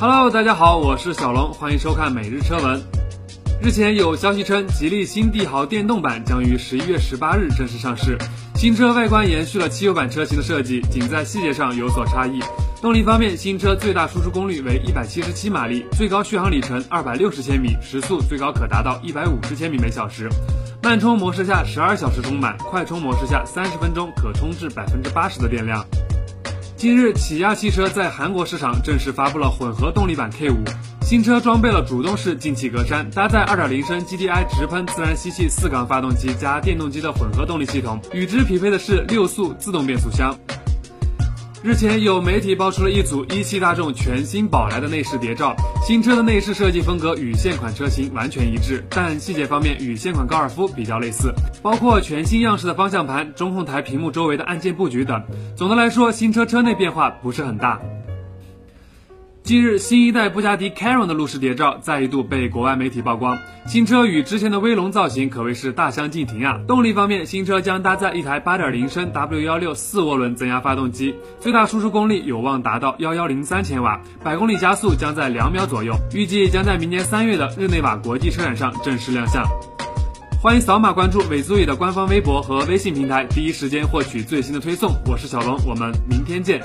Hello，大家好，我是小龙，欢迎收看每日车闻。日前有消息称，吉利新帝豪电动版将于十一月十八日正式上市。新车外观延续了汽油版车型的设计，仅在细节上有所差异。动力方面，新车最大输出功率为一百七十七马力，最高续航里程二百六十千米，时速最高可达到一百五十千米每小时。慢充模式下十二小时充满，快充模式下三十分钟可充至百分之八十的电量。近日，起亚汽车在韩国市场正式发布了混合动力版 K 五新车，装备了主动式进气格栅，搭载2.0升 GDI 直喷自然吸气四缸发动机加电动机的混合动力系统，与之匹配的是六速自动变速箱。日前有媒体爆出了一组一汽大众全新宝来的内饰谍照，新车的内饰设计风格与现款车型完全一致，但细节方面与现款高尔夫比较类似，包括全新样式的方向盘、中控台屏幕周围的按键布局等。总的来说，新车车内变化不是很大。近日，新一代布加迪 Chiron 的路试谍照再一度被国外媒体曝光。新车与之前的威龙造型可谓是大相径庭啊！动力方面，新车将搭载一台8.0升 W16 四涡轮增压发动机，最大输出功率有望达到1103千瓦，百公里加速将在两秒左右。预计将在明年三月的日内瓦国际车展上正式亮相。欢迎扫码关注尾足宇的官方微博和微信平台，第一时间获取最新的推送。我是小龙，我们明天见。